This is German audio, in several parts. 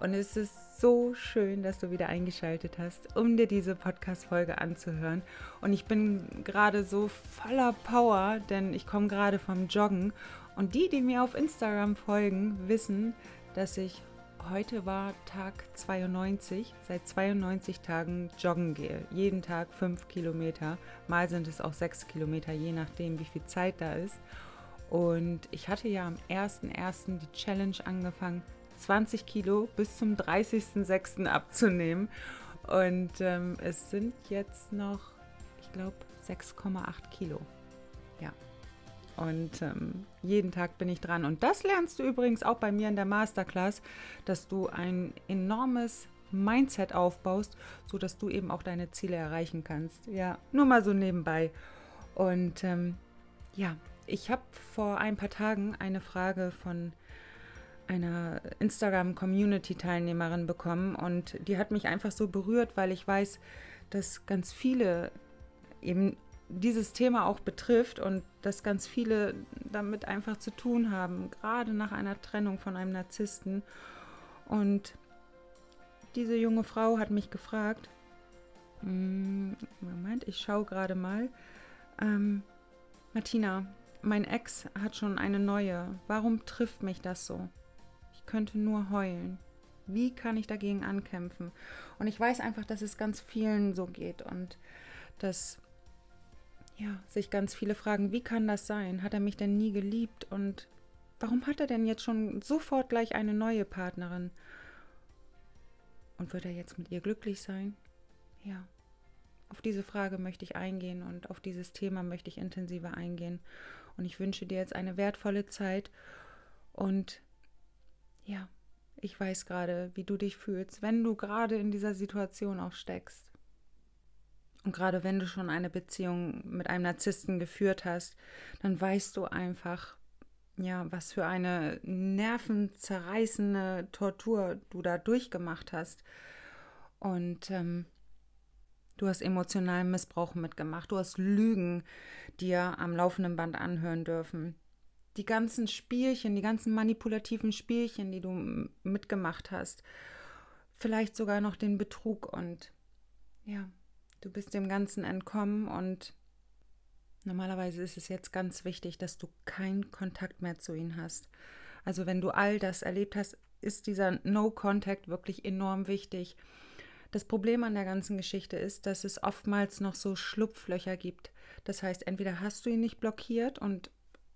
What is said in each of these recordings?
Und es ist so schön, dass du wieder eingeschaltet hast, um dir diese Podcast-Folge anzuhören. Und ich bin gerade so voller Power, denn ich komme gerade vom Joggen. Und die, die mir auf Instagram folgen, wissen, dass ich heute war Tag 92, seit 92 Tagen joggen gehe. Jeden Tag fünf Kilometer. Mal sind es auch sechs Kilometer, je nachdem, wie viel Zeit da ist. Und ich hatte ja am 1.1. die Challenge angefangen, 20 Kilo bis zum 30.06. abzunehmen. Und ähm, es sind jetzt noch, ich glaube, 6,8 Kilo. Ja. Und ähm, jeden Tag bin ich dran. Und das lernst du übrigens auch bei mir in der Masterclass, dass du ein enormes Mindset aufbaust, sodass du eben auch deine Ziele erreichen kannst. Ja, nur mal so nebenbei. Und ähm, ja, ich habe vor ein paar Tagen eine Frage von einer Instagram-Community-Teilnehmerin bekommen und die hat mich einfach so berührt, weil ich weiß, dass ganz viele eben dieses Thema auch betrifft und dass ganz viele damit einfach zu tun haben, gerade nach einer Trennung von einem Narzissten. Und diese junge Frau hat mich gefragt, hm, Moment, ich schaue gerade mal, ähm, Martina, mein Ex hat schon eine neue. Warum trifft mich das so? Könnte nur heulen. Wie kann ich dagegen ankämpfen? Und ich weiß einfach, dass es ganz vielen so geht und dass ja, sich ganz viele fragen, wie kann das sein? Hat er mich denn nie geliebt und warum hat er denn jetzt schon sofort gleich eine neue Partnerin? Und wird er jetzt mit ihr glücklich sein? Ja. Auf diese Frage möchte ich eingehen und auf dieses Thema möchte ich intensiver eingehen. Und ich wünsche dir jetzt eine wertvolle Zeit und ja, ich weiß gerade, wie du dich fühlst, wenn du gerade in dieser Situation auch steckst. Und gerade wenn du schon eine Beziehung mit einem Narzissten geführt hast, dann weißt du einfach, ja, was für eine nervenzerreißende Tortur du da durchgemacht hast. Und ähm, du hast emotionalen Missbrauch mitgemacht, du hast Lügen dir am laufenden Band anhören dürfen die ganzen Spielchen, die ganzen manipulativen Spielchen, die du mitgemacht hast, vielleicht sogar noch den Betrug und ja, du bist dem Ganzen entkommen und normalerweise ist es jetzt ganz wichtig, dass du keinen Kontakt mehr zu ihnen hast. Also wenn du all das erlebt hast, ist dieser No-Contact wirklich enorm wichtig. Das Problem an der ganzen Geschichte ist, dass es oftmals noch so Schlupflöcher gibt. Das heißt, entweder hast du ihn nicht blockiert und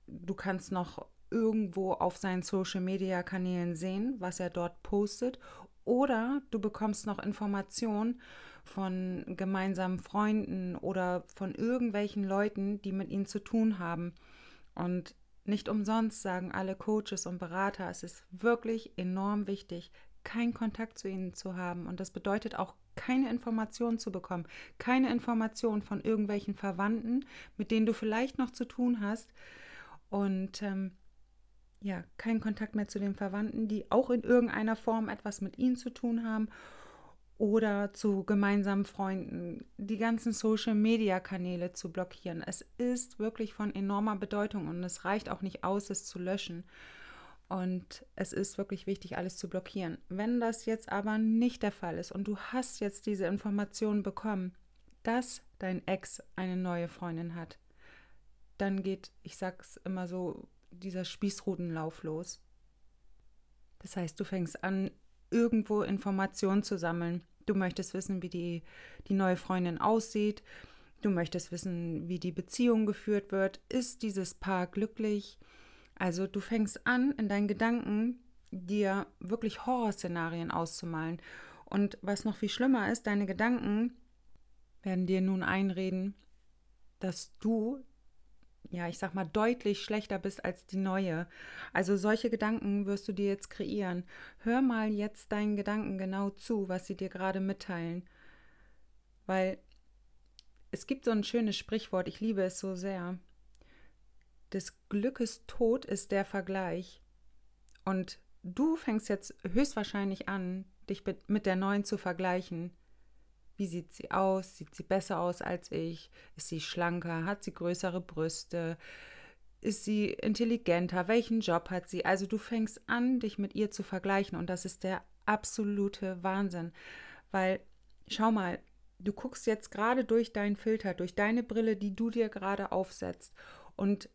du kannst noch irgendwo auf seinen Social-Media-Kanälen sehen, was er dort postet, oder du bekommst noch Informationen von gemeinsamen Freunden oder von irgendwelchen Leuten, die mit ihm zu tun haben. Und nicht umsonst sagen alle Coaches und Berater, es ist wirklich enorm wichtig, keinen Kontakt zu ihnen zu haben. Und das bedeutet auch, keine Informationen zu bekommen, keine Informationen von irgendwelchen Verwandten, mit denen du vielleicht noch zu tun hast, und ähm, ja, kein Kontakt mehr zu den Verwandten, die auch in irgendeiner Form etwas mit ihnen zu tun haben oder zu gemeinsamen Freunden, die ganzen Social-Media-Kanäle zu blockieren. Es ist wirklich von enormer Bedeutung und es reicht auch nicht aus, es zu löschen. Und es ist wirklich wichtig, alles zu blockieren. Wenn das jetzt aber nicht der Fall ist und du hast jetzt diese Information bekommen, dass dein Ex eine neue Freundin hat, dann geht, ich sag's immer so, dieser Spießrutenlauf los. Das heißt, du fängst an, irgendwo Informationen zu sammeln. Du möchtest wissen, wie die, die neue Freundin aussieht. Du möchtest wissen, wie die Beziehung geführt wird. Ist dieses Paar glücklich? Also du fängst an, in deinen Gedanken dir wirklich Horrorszenarien auszumalen. Und was noch viel schlimmer ist, deine Gedanken werden dir nun einreden, dass du ja, ich sag mal, deutlich schlechter bist als die neue. Also solche Gedanken wirst du dir jetzt kreieren. Hör mal jetzt deinen Gedanken genau zu, was sie dir gerade mitteilen. Weil es gibt so ein schönes Sprichwort, ich liebe es so sehr. Des Glückes Tod ist der Vergleich. Und du fängst jetzt höchstwahrscheinlich an, dich mit der neuen zu vergleichen. Wie sieht sie aus? Sieht sie besser aus als ich? Ist sie schlanker? Hat sie größere Brüste? Ist sie intelligenter? Welchen Job hat sie? Also du fängst an, dich mit ihr zu vergleichen und das ist der absolute Wahnsinn. Weil, schau mal, du guckst jetzt gerade durch deinen Filter, durch deine Brille, die du dir gerade aufsetzt. Und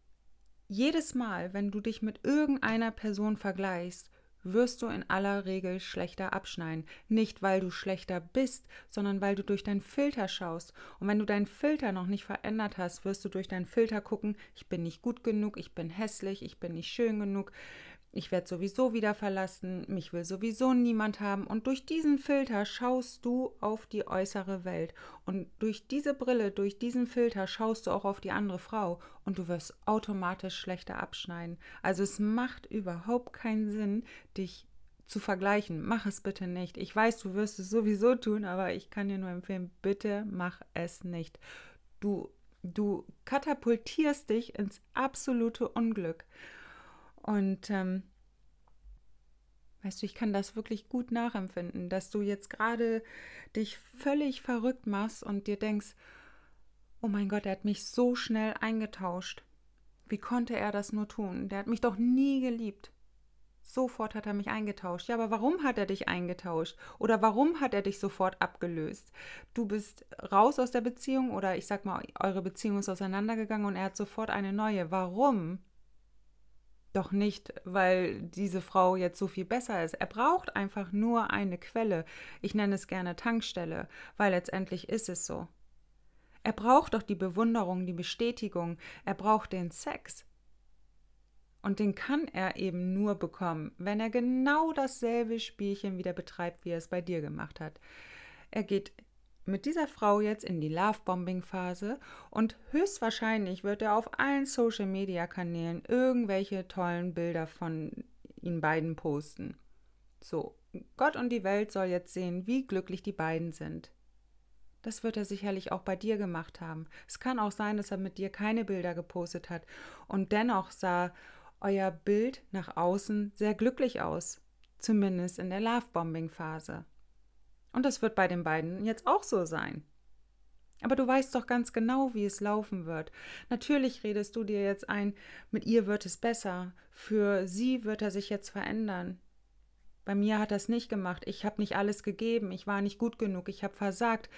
jedes Mal, wenn du dich mit irgendeiner Person vergleichst, wirst du in aller Regel schlechter abschneiden. Nicht, weil du schlechter bist, sondern weil du durch deinen Filter schaust. Und wenn du deinen Filter noch nicht verändert hast, wirst du durch deinen Filter gucken, ich bin nicht gut genug, ich bin hässlich, ich bin nicht schön genug, ich werde sowieso wieder verlassen, mich will sowieso niemand haben. Und durch diesen Filter schaust du auf die äußere Welt. Und durch diese Brille, durch diesen Filter schaust du auch auf die andere Frau. Und du wirst automatisch schlechter abschneiden. Also es macht überhaupt keinen Sinn, dich zu vergleichen. Mach es bitte nicht. Ich weiß, du wirst es sowieso tun, aber ich kann dir nur empfehlen, bitte mach es nicht. Du, du katapultierst dich ins absolute Unglück. Und ähm, weißt du, ich kann das wirklich gut nachempfinden, dass du jetzt gerade dich völlig verrückt machst und dir denkst, oh mein Gott, er hat mich so schnell eingetauscht. Wie konnte er das nur tun? Der hat mich doch nie geliebt. Sofort hat er mich eingetauscht. Ja, aber warum hat er dich eingetauscht? Oder warum hat er dich sofort abgelöst? Du bist raus aus der Beziehung oder ich sag mal, eure Beziehung ist auseinandergegangen und er hat sofort eine neue. Warum? Doch nicht, weil diese Frau jetzt so viel besser ist. Er braucht einfach nur eine Quelle. Ich nenne es gerne Tankstelle, weil letztendlich ist es so. Er braucht doch die Bewunderung, die Bestätigung. Er braucht den Sex. Und den kann er eben nur bekommen, wenn er genau dasselbe Spielchen wieder betreibt, wie er es bei dir gemacht hat. Er geht mit dieser Frau jetzt in die Love-Bombing-Phase und höchstwahrscheinlich wird er auf allen Social-Media-Kanälen irgendwelche tollen Bilder von ihnen beiden posten. So, Gott und die Welt soll jetzt sehen, wie glücklich die beiden sind. Das wird er sicherlich auch bei dir gemacht haben. Es kann auch sein, dass er mit dir keine Bilder gepostet hat und dennoch sah euer Bild nach außen sehr glücklich aus, zumindest in der Love-Bombing-Phase. Und das wird bei den beiden jetzt auch so sein. Aber du weißt doch ganz genau, wie es laufen wird. Natürlich redest du dir jetzt ein, mit ihr wird es besser, für sie wird er sich jetzt verändern. Bei mir hat er es nicht gemacht, ich habe nicht alles gegeben, ich war nicht gut genug, ich habe versagt.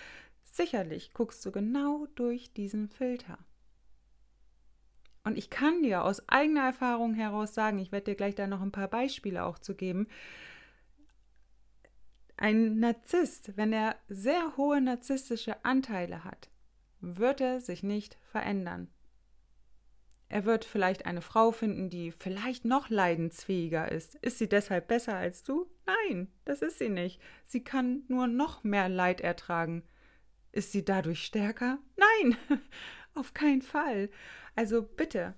Sicherlich guckst du genau durch diesen Filter. Und ich kann dir aus eigener Erfahrung heraus sagen, ich werde dir gleich da noch ein paar Beispiele auch zu geben, ein Narzisst, wenn er sehr hohe narzisstische Anteile hat, wird er sich nicht verändern. Er wird vielleicht eine Frau finden, die vielleicht noch leidensfähiger ist. Ist sie deshalb besser als du? Nein, das ist sie nicht. Sie kann nur noch mehr Leid ertragen. Ist sie dadurch stärker? Nein, auf keinen Fall. Also bitte,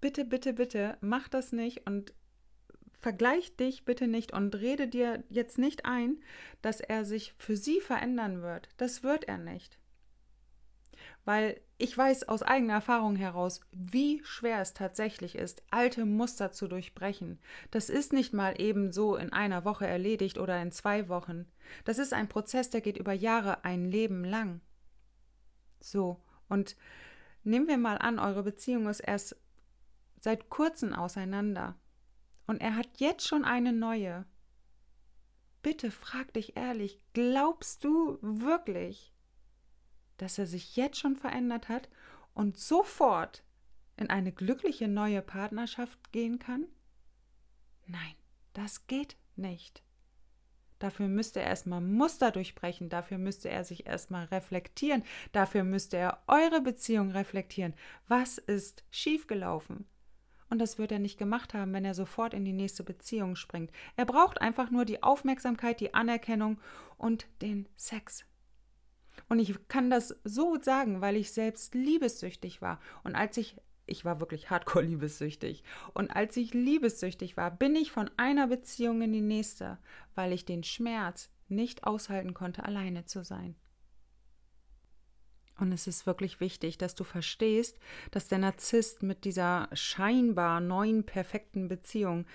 bitte, bitte, bitte, mach das nicht und vergleich dich bitte nicht und rede dir jetzt nicht ein, dass er sich für sie verändern wird. Das wird er nicht. Weil ich weiß aus eigener Erfahrung heraus, wie schwer es tatsächlich ist, alte Muster zu durchbrechen. Das ist nicht mal eben so in einer Woche erledigt oder in zwei Wochen. Das ist ein Prozess, der geht über Jahre, ein Leben lang. So, und nehmen wir mal an, eure Beziehung ist erst seit kurzem auseinander und er hat jetzt schon eine neue. Bitte frag dich ehrlich, glaubst du wirklich, dass er sich jetzt schon verändert hat und sofort in eine glückliche neue Partnerschaft gehen kann? Nein, das geht nicht. Dafür müsste er erstmal Muster durchbrechen, dafür müsste er sich erstmal reflektieren, dafür müsste er eure Beziehung reflektieren. Was ist schiefgelaufen? Und das wird er nicht gemacht haben, wenn er sofort in die nächste Beziehung springt. Er braucht einfach nur die Aufmerksamkeit, die Anerkennung und den Sex. Und ich kann das so sagen, weil ich selbst liebessüchtig war. Und als ich, ich war wirklich hardcore liebessüchtig. Und als ich liebessüchtig war, bin ich von einer Beziehung in die nächste, weil ich den Schmerz nicht aushalten konnte, alleine zu sein. Und es ist wirklich wichtig, dass du verstehst, dass der Narzisst mit dieser scheinbar neuen perfekten Beziehung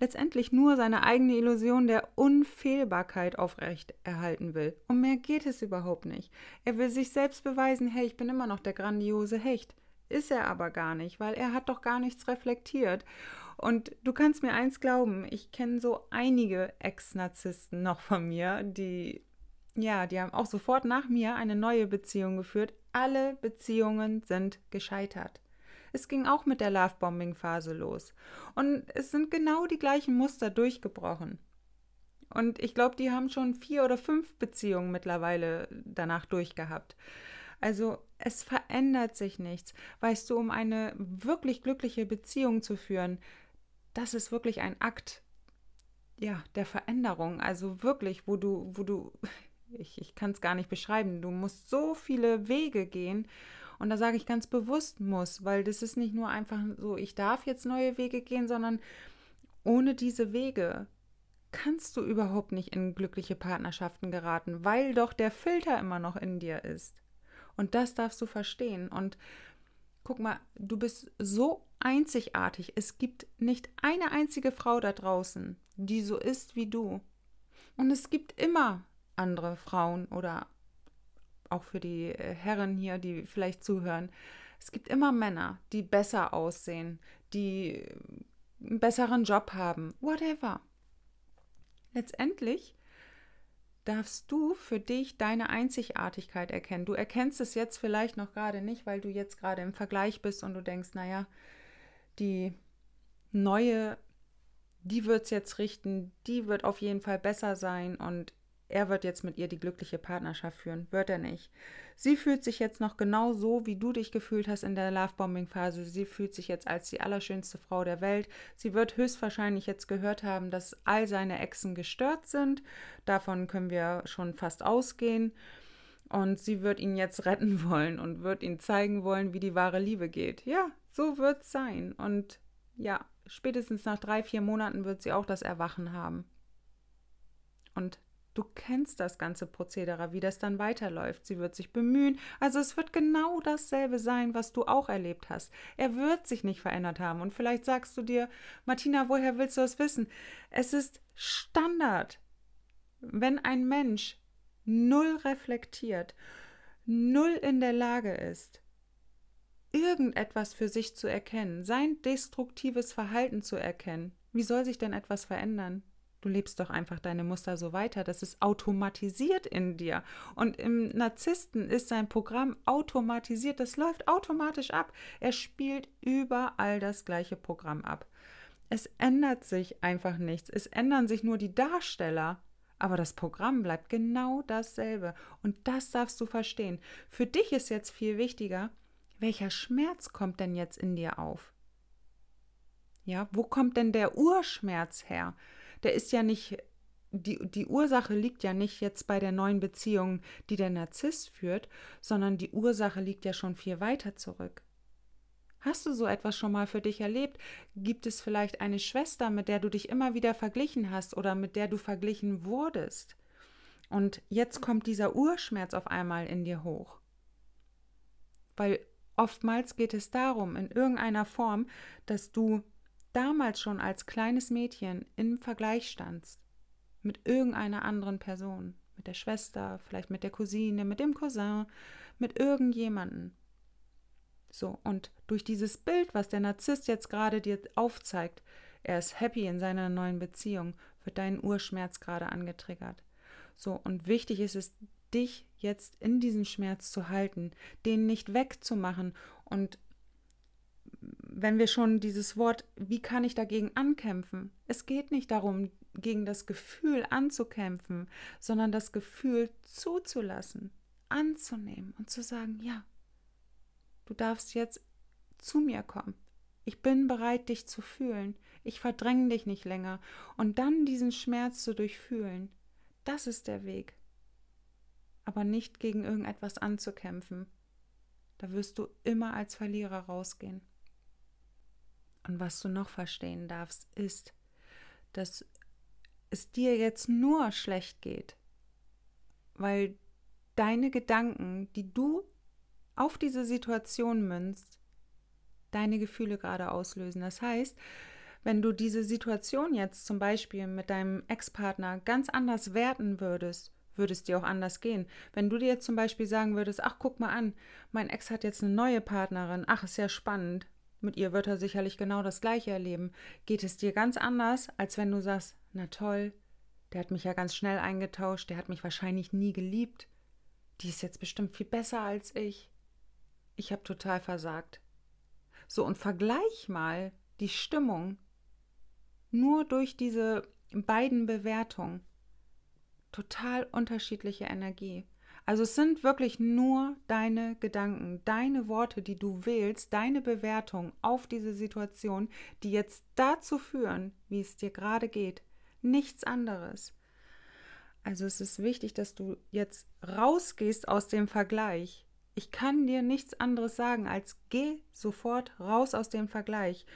letztendlich nur seine eigene Illusion der Unfehlbarkeit aufrecht erhalten will. Um mehr geht es überhaupt nicht. Er will sich selbst beweisen, hey, ich bin immer noch der grandiose Hecht. Ist er aber gar nicht, weil er hat doch gar nichts reflektiert. Und du kannst mir eins glauben, ich kenne so einige Ex-Narzissten noch von mir, die ja, die haben auch sofort nach mir eine neue Beziehung geführt. Alle Beziehungen sind gescheitert. Es ging auch mit der Lovebombing-Phase los. Und es sind genau die gleichen Muster durchgebrochen. Und ich glaube, die haben schon vier oder fünf Beziehungen mittlerweile danach durchgehabt. Also es verändert sich nichts. Weißt du, um eine wirklich glückliche Beziehung zu führen, das ist wirklich ein Akt ja, der Veränderung. Also wirklich, wo du, wo du ich, ich kann es gar nicht beschreiben. Du musst so viele Wege gehen. Und da sage ich ganz bewusst muss, weil das ist nicht nur einfach so, ich darf jetzt neue Wege gehen, sondern ohne diese Wege kannst du überhaupt nicht in glückliche Partnerschaften geraten, weil doch der Filter immer noch in dir ist. Und das darfst du verstehen. Und guck mal, du bist so einzigartig. Es gibt nicht eine einzige Frau da draußen, die so ist wie du. Und es gibt immer andere Frauen oder auch für die äh, Herren hier, die vielleicht zuhören. Es gibt immer Männer, die besser aussehen, die einen besseren Job haben, whatever. Letztendlich darfst du für dich deine Einzigartigkeit erkennen. Du erkennst es jetzt vielleicht noch gerade nicht, weil du jetzt gerade im Vergleich bist und du denkst, naja, die neue, die wird es jetzt richten, die wird auf jeden Fall besser sein und er wird jetzt mit ihr die glückliche Partnerschaft führen. Wird er nicht. Sie fühlt sich jetzt noch genau so, wie du dich gefühlt hast in der Lovebombing-Phase. Sie fühlt sich jetzt als die allerschönste Frau der Welt. Sie wird höchstwahrscheinlich jetzt gehört haben, dass all seine Exen gestört sind. Davon können wir schon fast ausgehen. Und sie wird ihn jetzt retten wollen und wird ihn zeigen wollen, wie die wahre Liebe geht. Ja, so wird es sein. Und ja, spätestens nach drei, vier Monaten wird sie auch das Erwachen haben. Und Du kennst das ganze Prozedere, wie das dann weiterläuft. Sie wird sich bemühen. Also es wird genau dasselbe sein, was du auch erlebt hast. Er wird sich nicht verändert haben. Und vielleicht sagst du dir, Martina, woher willst du das wissen? Es ist Standard. Wenn ein Mensch null reflektiert, null in der Lage ist, irgendetwas für sich zu erkennen, sein destruktives Verhalten zu erkennen, wie soll sich denn etwas verändern? Du lebst doch einfach deine Muster so weiter. Das ist automatisiert in dir. Und im Narzissten ist sein Programm automatisiert. Das läuft automatisch ab. Er spielt überall das gleiche Programm ab. Es ändert sich einfach nichts. Es ändern sich nur die Darsteller. Aber das Programm bleibt genau dasselbe. Und das darfst du verstehen. Für dich ist jetzt viel wichtiger, welcher Schmerz kommt denn jetzt in dir auf? Ja, wo kommt denn der Urschmerz her? Der ist ja nicht, die, die Ursache liegt ja nicht jetzt bei der neuen Beziehung, die der Narzisst führt, sondern die Ursache liegt ja schon viel weiter zurück. Hast du so etwas schon mal für dich erlebt? Gibt es vielleicht eine Schwester, mit der du dich immer wieder verglichen hast oder mit der du verglichen wurdest? Und jetzt kommt dieser Urschmerz auf einmal in dir hoch. Weil oftmals geht es darum, in irgendeiner Form, dass du damals schon als kleines Mädchen im Vergleich standst mit irgendeiner anderen Person, mit der Schwester, vielleicht mit der Cousine, mit dem Cousin, mit irgendjemanden. So, und durch dieses Bild, was der Narzisst jetzt gerade dir aufzeigt, er ist happy in seiner neuen Beziehung, wird dein Urschmerz gerade angetriggert. So, und wichtig ist es, dich jetzt in diesen Schmerz zu halten, den nicht wegzumachen und wenn wir schon dieses Wort, wie kann ich dagegen ankämpfen? Es geht nicht darum, gegen das Gefühl anzukämpfen, sondern das Gefühl zuzulassen, anzunehmen und zu sagen, ja, du darfst jetzt zu mir kommen. Ich bin bereit, dich zu fühlen. Ich verdränge dich nicht länger. Und dann diesen Schmerz zu durchfühlen, das ist der Weg. Aber nicht gegen irgendetwas anzukämpfen. Da wirst du immer als Verlierer rausgehen. Und was du noch verstehen darfst, ist, dass es dir jetzt nur schlecht geht, weil deine Gedanken, die du auf diese Situation münzt, deine Gefühle gerade auslösen. Das heißt, wenn du diese Situation jetzt zum Beispiel mit deinem Ex-Partner ganz anders werten würdest, würde es dir auch anders gehen. Wenn du dir jetzt zum Beispiel sagen würdest, ach, guck mal an, mein Ex hat jetzt eine neue Partnerin, ach, ist ja spannend, mit ihr wird er sicherlich genau das gleiche erleben, geht es dir ganz anders, als wenn du sagst, na toll, der hat mich ja ganz schnell eingetauscht, der hat mich wahrscheinlich nie geliebt. Die ist jetzt bestimmt viel besser als ich. Ich habe total versagt. So, und vergleich mal die Stimmung nur durch diese beiden Bewertungen total unterschiedliche Energie. Also es sind wirklich nur deine Gedanken, deine Worte, die du wählst, deine Bewertung auf diese Situation, die jetzt dazu führen, wie es dir gerade geht. Nichts anderes. Also es ist wichtig, dass du jetzt rausgehst aus dem Vergleich. Ich kann dir nichts anderes sagen, als geh sofort raus aus dem Vergleich.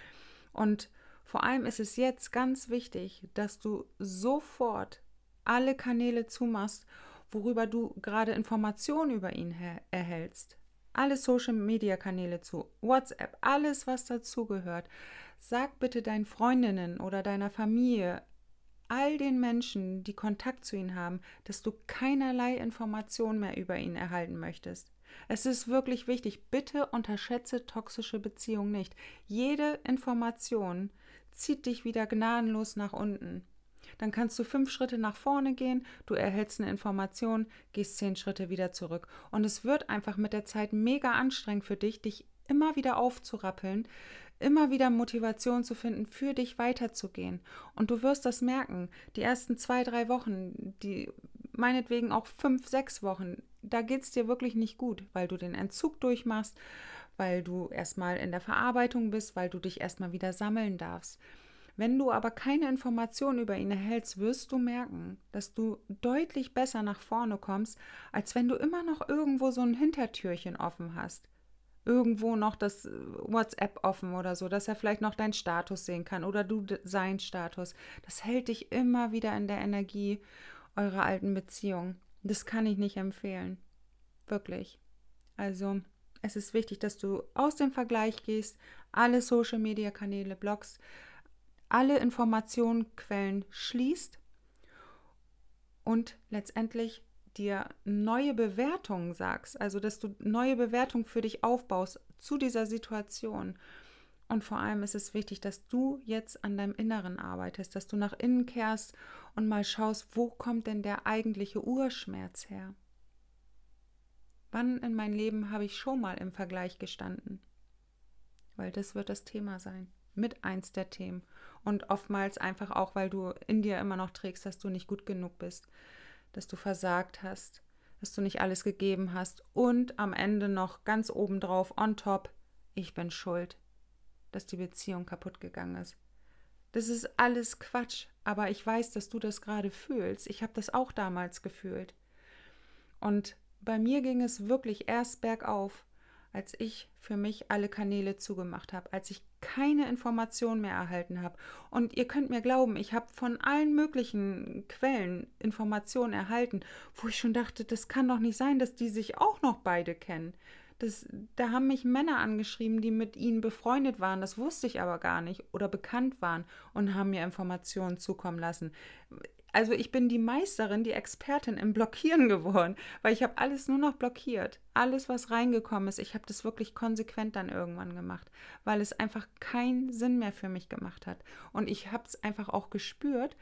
Und vor allem ist es jetzt ganz wichtig, dass du sofort alle Kanäle zumachst, worüber du gerade Informationen über ihn erhältst. Alle Social-Media-Kanäle zu, WhatsApp, alles, was dazugehört. Sag bitte deinen Freundinnen oder deiner Familie, all den Menschen, die Kontakt zu ihm haben, dass du keinerlei Informationen mehr über ihn erhalten möchtest. Es ist wirklich wichtig, bitte unterschätze toxische Beziehungen nicht. Jede Information zieht dich wieder gnadenlos nach unten. Dann kannst du fünf Schritte nach vorne gehen, du erhältst eine Information, gehst zehn Schritte wieder zurück. Und es wird einfach mit der Zeit mega anstrengend für dich, dich immer wieder aufzurappeln, immer wieder Motivation zu finden, für dich weiterzugehen. Und du wirst das merken. Die ersten zwei, drei Wochen, die meinetwegen auch fünf, sechs Wochen, da geht es dir wirklich nicht gut, weil du den Entzug durchmachst, weil du erstmal in der Verarbeitung bist, weil du dich erstmal wieder sammeln darfst. Wenn du aber keine Informationen über ihn erhältst, wirst du merken, dass du deutlich besser nach vorne kommst, als wenn du immer noch irgendwo so ein Hintertürchen offen hast. Irgendwo noch das WhatsApp offen oder so, dass er vielleicht noch deinen Status sehen kann oder du seinen Status. Das hält dich immer wieder in der Energie eurer alten Beziehung. Das kann ich nicht empfehlen. Wirklich. Also, es ist wichtig, dass du aus dem Vergleich gehst, alle Social Media Kanäle blockst, alle Informationenquellen schließt und letztendlich dir neue Bewertungen sagst, also dass du neue Bewertungen für dich aufbaust zu dieser Situation. Und vor allem ist es wichtig, dass du jetzt an deinem Inneren arbeitest, dass du nach innen kehrst und mal schaust, wo kommt denn der eigentliche Urschmerz her? Wann in meinem Leben habe ich schon mal im Vergleich gestanden? Weil das wird das Thema sein, mit eins der Themen. Und oftmals einfach auch, weil du in dir immer noch trägst, dass du nicht gut genug bist, dass du versagt hast, dass du nicht alles gegeben hast und am Ende noch ganz obendrauf, on top, ich bin schuld, dass die Beziehung kaputt gegangen ist. Das ist alles Quatsch, aber ich weiß, dass du das gerade fühlst. Ich habe das auch damals gefühlt. Und bei mir ging es wirklich erst bergauf, als ich für mich alle Kanäle zugemacht habe, als ich keine Informationen mehr erhalten habe. Und ihr könnt mir glauben, ich habe von allen möglichen Quellen Informationen erhalten, wo ich schon dachte, das kann doch nicht sein, dass die sich auch noch beide kennen. Das, da haben mich Männer angeschrieben, die mit ihnen befreundet waren, das wusste ich aber gar nicht, oder bekannt waren und haben mir Informationen zukommen lassen. Also ich bin die Meisterin, die Expertin im Blockieren geworden, weil ich habe alles nur noch blockiert. Alles, was reingekommen ist, ich habe das wirklich konsequent dann irgendwann gemacht, weil es einfach keinen Sinn mehr für mich gemacht hat. Und ich habe es einfach auch gespürt,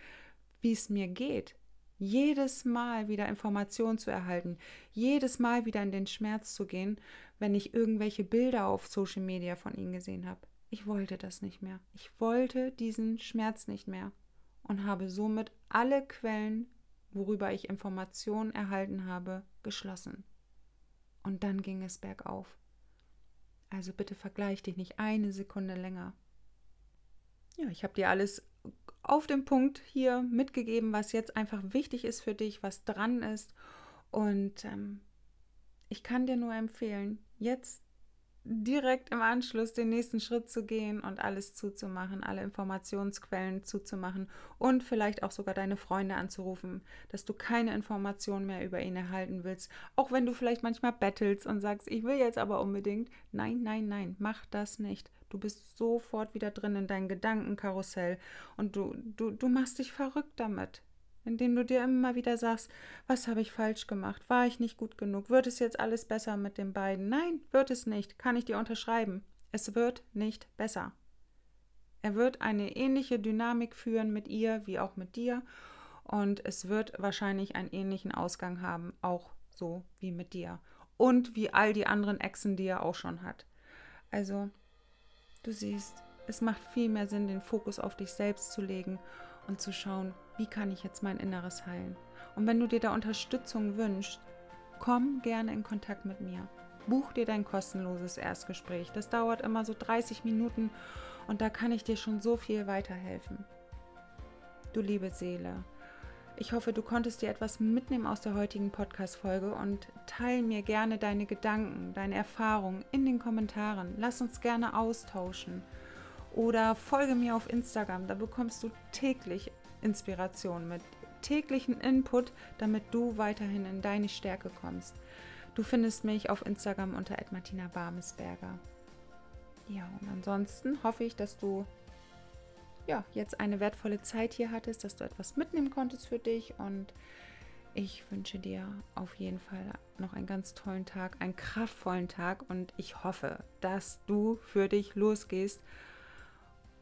wie es mir geht. Jedes Mal wieder Informationen zu erhalten, jedes Mal wieder in den Schmerz zu gehen, wenn ich irgendwelche Bilder auf Social Media von ihnen gesehen habe. Ich wollte das nicht mehr. Ich wollte diesen Schmerz nicht mehr und habe somit alle Quellen, worüber ich Informationen erhalten habe, geschlossen. Und dann ging es bergauf. Also bitte vergleich dich nicht eine Sekunde länger. Ja, ich habe dir alles auf den Punkt hier mitgegeben, was jetzt einfach wichtig ist für dich, was dran ist. Und ähm, ich kann dir nur empfehlen, jetzt direkt im Anschluss den nächsten Schritt zu gehen und alles zuzumachen, alle Informationsquellen zuzumachen und vielleicht auch sogar deine Freunde anzurufen, dass du keine Informationen mehr über ihn erhalten willst, auch wenn du vielleicht manchmal bettelst und sagst, ich will jetzt aber unbedingt. Nein, nein, nein, mach das nicht. Du bist sofort wieder drin in dein Gedankenkarussell und du, du, du machst dich verrückt damit indem du dir immer wieder sagst, was habe ich falsch gemacht? War ich nicht gut genug? Wird es jetzt alles besser mit den beiden? Nein, wird es nicht. Kann ich dir unterschreiben. Es wird nicht besser. Er wird eine ähnliche Dynamik führen mit ihr wie auch mit dir und es wird wahrscheinlich einen ähnlichen Ausgang haben, auch so wie mit dir und wie all die anderen Exen, die er auch schon hat. Also, du siehst, es macht viel mehr Sinn, den Fokus auf dich selbst zu legen und zu schauen, wie kann ich jetzt mein Inneres heilen. Und wenn du dir da Unterstützung wünschst, komm gerne in Kontakt mit mir. Buch dir dein kostenloses Erstgespräch. Das dauert immer so 30 Minuten und da kann ich dir schon so viel weiterhelfen. Du liebe Seele, ich hoffe, du konntest dir etwas mitnehmen aus der heutigen Podcast-Folge und teile mir gerne deine Gedanken, deine Erfahrungen in den Kommentaren. Lass uns gerne austauschen. Oder folge mir auf Instagram, da bekommst du täglich Inspiration mit täglichen Input, damit du weiterhin in deine Stärke kommst. Du findest mich auf Instagram unter Martina Barmesberger. Ja, und ansonsten hoffe ich, dass du ja, jetzt eine wertvolle Zeit hier hattest, dass du etwas mitnehmen konntest für dich und ich wünsche dir auf jeden Fall noch einen ganz tollen Tag, einen kraftvollen Tag und ich hoffe, dass du für dich losgehst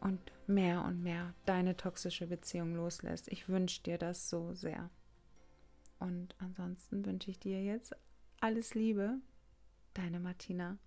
und mehr und mehr deine toxische Beziehung loslässt. Ich wünsche dir das so sehr. Und ansonsten wünsche ich dir jetzt alles Liebe, deine Martina.